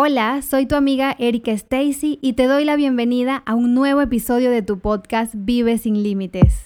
Hola, soy tu amiga Erika Stacy y te doy la bienvenida a un nuevo episodio de tu podcast Vive sin Límites.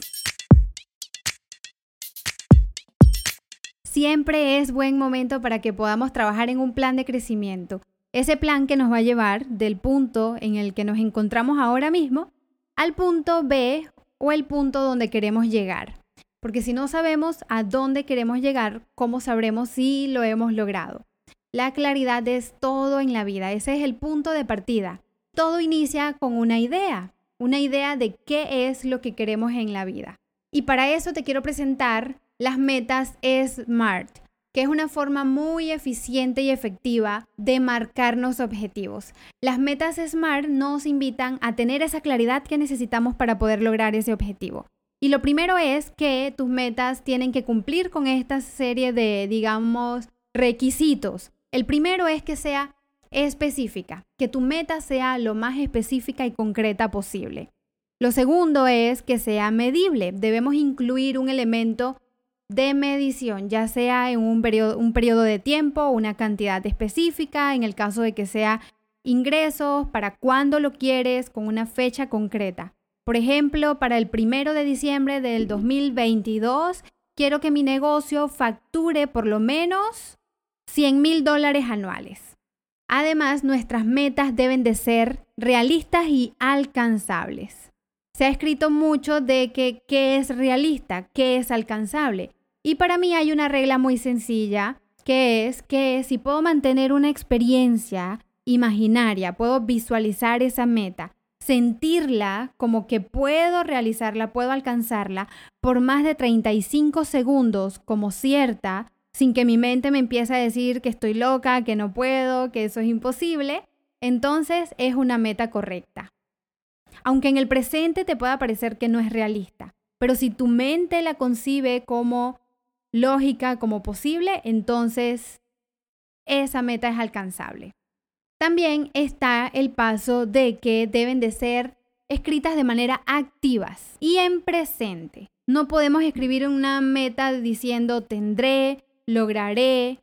Siempre es buen momento para que podamos trabajar en un plan de crecimiento. Ese plan que nos va a llevar del punto en el que nos encontramos ahora mismo al punto B o el punto donde queremos llegar. Porque si no sabemos a dónde queremos llegar, ¿cómo sabremos si lo hemos logrado? La claridad es todo en la vida, ese es el punto de partida. Todo inicia con una idea, una idea de qué es lo que queremos en la vida. Y para eso te quiero presentar las metas SMART, que es una forma muy eficiente y efectiva de marcarnos objetivos. Las metas SMART nos invitan a tener esa claridad que necesitamos para poder lograr ese objetivo. Y lo primero es que tus metas tienen que cumplir con esta serie de, digamos, requisitos. El primero es que sea específica, que tu meta sea lo más específica y concreta posible. Lo segundo es que sea medible. Debemos incluir un elemento de medición, ya sea en un periodo, de tiempo, una cantidad específica, en el caso de que sea ingresos, para cuándo lo quieres, con una fecha concreta. Por ejemplo, para el primero de diciembre del 2022, quiero que mi negocio facture por lo menos 100 mil dólares anuales. Además, nuestras metas deben de ser realistas y alcanzables. Se ha escrito mucho de que qué es realista, qué es alcanzable. Y para mí hay una regla muy sencilla, que es que si puedo mantener una experiencia imaginaria, puedo visualizar esa meta, sentirla como que puedo realizarla, puedo alcanzarla por más de 35 segundos como cierta, sin que mi mente me empiece a decir que estoy loca, que no puedo, que eso es imposible, entonces es una meta correcta. Aunque en el presente te pueda parecer que no es realista, pero si tu mente la concibe como lógica, como posible, entonces esa meta es alcanzable. También está el paso de que deben de ser escritas de manera activas y en presente. No podemos escribir una meta diciendo tendré, lograré,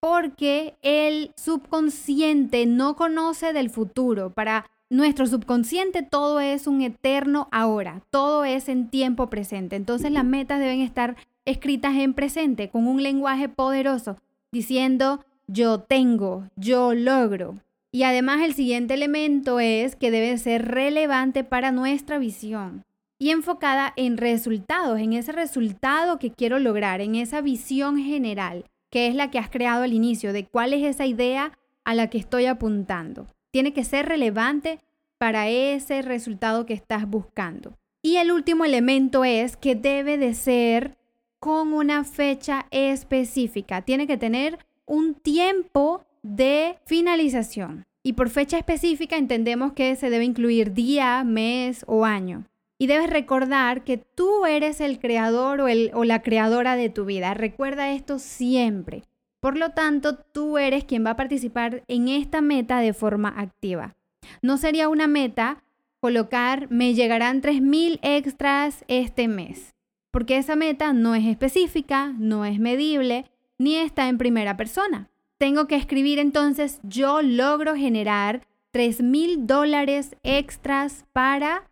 porque el subconsciente no conoce del futuro. Para nuestro subconsciente todo es un eterno ahora, todo es en tiempo presente. Entonces las metas deben estar escritas en presente con un lenguaje poderoso, diciendo yo tengo, yo logro. Y además el siguiente elemento es que debe ser relevante para nuestra visión y enfocada en resultados, en ese resultado que quiero lograr, en esa visión general, que es la que has creado al inicio, de cuál es esa idea a la que estoy apuntando. Tiene que ser relevante para ese resultado que estás buscando. Y el último elemento es que debe de ser con una fecha específica. Tiene que tener un tiempo de finalización. Y por fecha específica entendemos que se debe incluir día, mes o año. Y debes recordar que tú eres el creador o, la creadora de tu vida. Recuerda esto siempre. Por lo tanto, tú eres quien va a participar en esta meta de forma activa. No sería una meta colocar me llegarán 3.000 extras este mes, porque esa meta no es específica, no es medible, ni está en primera persona. Tengo que escribir entonces yo logro generar 3.000 dólares extras para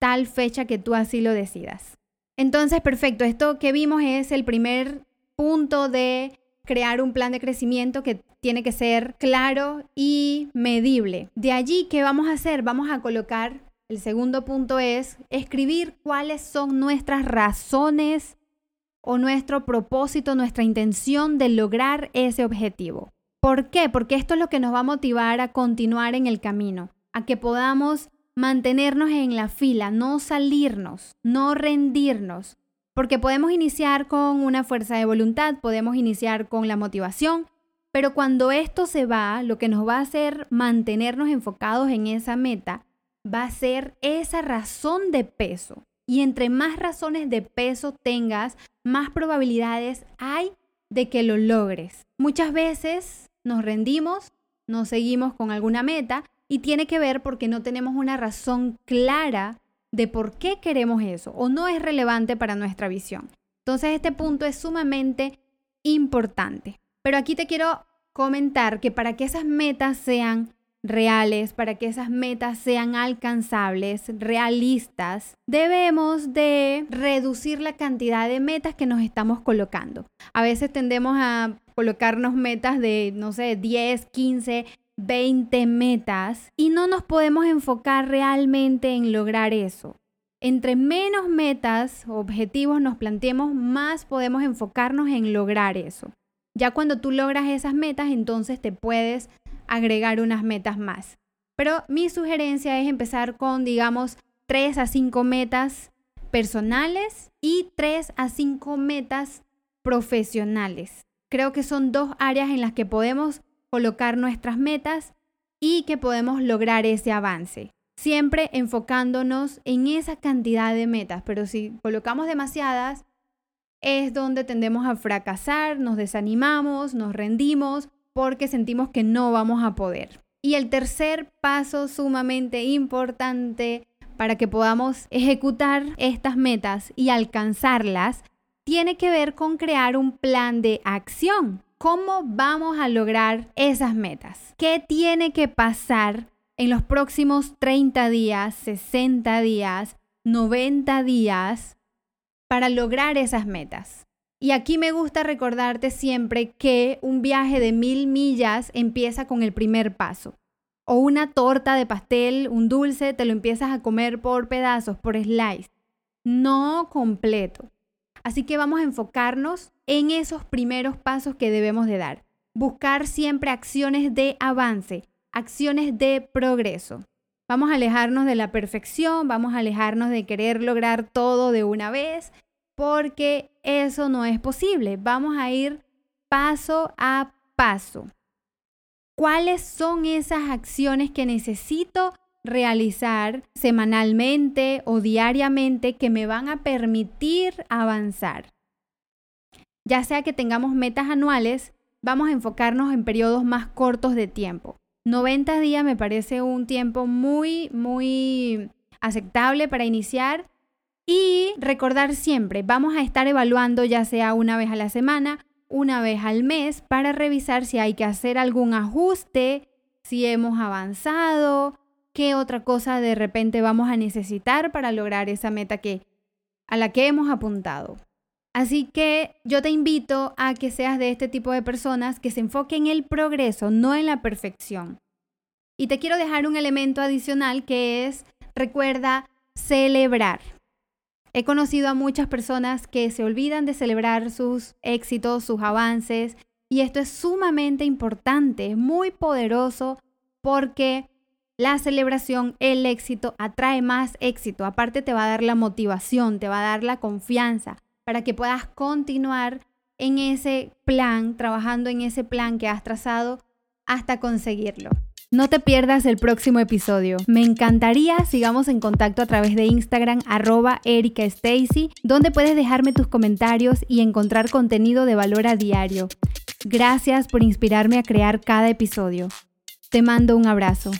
tal fecha que tú así lo decidas. Entonces, perfecto, esto que vimos es el primer punto de crear un plan de crecimiento que tiene que ser claro y medible. De allí, ¿qué vamos a hacer? Vamos a colocar, el segundo punto es escribir cuáles son nuestras razones o nuestro propósito, nuestra intención de lograr ese objetivo. ¿Por qué? Porque esto es lo que nos va a motivar a continuar en el camino, a que podamos mantenernos en la fila, no salirnos, no rendirnos, porque podemos iniciar con una fuerza de voluntad, podemos iniciar con la motivación, pero cuando esto se va, lo que nos va a hacer mantenernos enfocados en esa meta va a ser esa razón de peso. Y entre más razones de peso tengas, más probabilidades hay de que lo logres. Muchas veces nos rendimos, nos seguimos con alguna meta y tiene que ver porque no tenemos una razón clara de por qué queremos eso o no es relevante para nuestra visión. Entonces este punto es sumamente importante. Pero aquí te quiero comentar que para que esas metas sean reales, para que esas metas sean alcanzables, realistas, debemos de reducir la cantidad de metas que nos estamos colocando. A veces tendemos a colocarnos metas de, no sé, 10, 15, 20 metas y no nos podemos enfocar realmente en lograr eso. Entre menos metas, objetivos nos planteemos, más podemos enfocarnos en lograr eso. Ya cuando tú logras esas metas, entonces te puedes agregar unas metas más. Pero mi sugerencia es empezar con, digamos, 3 a 5 metas personales y 3 a 5 metas profesionales. Creo que son dos áreas en las que podemos colocar nuestras metas y que podemos lograr ese avance. Siempre enfocándonos en esa cantidad de metas, pero si colocamos demasiadas, es donde tendemos a fracasar, nos desanimamos, nos rendimos porque sentimos que no vamos a poder. Y el tercer paso sumamente importante para que podamos ejecutar estas metas y alcanzarlas tiene que ver con crear un plan de acción. ¿Cómo vamos a lograr esas metas? ¿Qué tiene que pasar en los próximos 30 días, 60 días, 90 días para lograr esas metas? Y aquí me gusta recordarte siempre que un viaje de mil millas empieza con el primer paso. O una torta de pastel, un dulce, te lo empiezas a comer por pedazos, por slice, no completo. Así que vamos a enfocarnos en esos primeros pasos que debemos de dar. Buscar siempre acciones de avance, acciones de progreso. Vamos a alejarnos de la perfección, vamos a alejarnos de querer lograr todo de una vez, porque eso no es posible. Vamos a ir paso a paso. ¿Cuáles son esas acciones que necesito realizar semanalmente o diariamente que me van a permitir avanzar. Ya sea que tengamos metas anuales, vamos a enfocarnos en periodos más cortos de tiempo. 90 días me parece un tiempo muy, muy aceptable para iniciar y recordar siempre, vamos a estar evaluando ya sea una vez a la semana, una vez al mes, para revisar si hay que hacer algún ajuste, si hemos avanzado, qué otra cosa de repente vamos a necesitar para lograr esa meta que a la que hemos apuntado. Así que yo te invito a que seas de este tipo de personas que se enfoquen en el progreso, no en la perfección. Y te quiero dejar un elemento adicional que es, recuerda, celebrar. He conocido a muchas personas que se olvidan de celebrar sus éxitos, sus avances, y esto es sumamente importante, es muy poderoso porque la celebración, el éxito atrae más éxito. Aparte te va a dar la motivación, te va a dar la confianza para que puedas continuar en ese plan, trabajando en ese plan que has trazado hasta conseguirlo. No te pierdas el próximo episodio. Me encantaría sigamos en contacto a través de Instagram arroba Erika Stacy, donde puedes dejarme tus comentarios y encontrar contenido de valor a diario. Gracias por inspirarme a crear cada episodio. Te mando un abrazo.